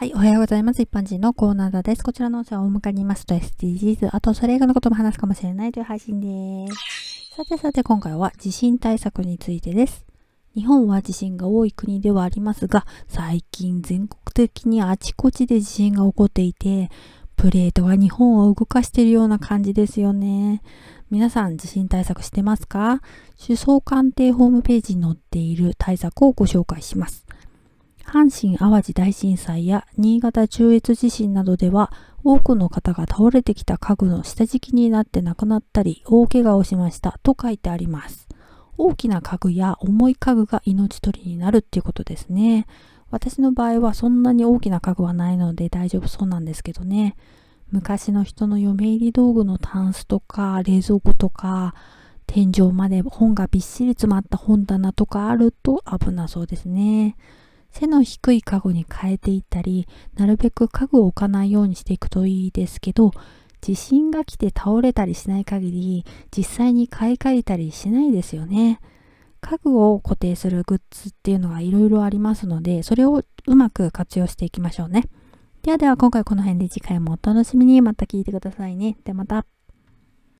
はい、おはようございます。一般人のコーナーです。こちらの音声は大向かにいますと SDGs、あとそれ以外のことも話すかもしれないという配信です。さてさて今回は地震対策についてです。日本は地震が多い国ではありますが、最近全国的にあちこちで地震が起こっていて、プレートが日本を動かしているような感じですよね。皆さん地震対策してますか？首相官邸ホームページに載っている対策をご紹介します。阪神・淡路大震災や新潟中越地震などでは多くの方が倒れてきた家具の下敷きになって亡くなったり大怪我をしましたと書いてあります。大きな家具や重い家具が命取りになるっていうことですね。私の場合はそんなに大きな家具はないので大丈夫そうなんですけどね。昔の人の嫁入り道具のタンスとか冷蔵庫とか天井まで本がびっしり詰まった本棚とかあると危なそうですね。背の低い家具に変えていったり、なるべく家具を置かないようにしていくといいですけど、地震が来て倒れたりしない限り、実際に買い替えたりしないですよね。家具を固定するグッズっていうのがいろいろありますので、それをうまく活用していきましょうね。ではでは今回この辺で次回もお楽しみにまた聞いてくださいね。ではまた。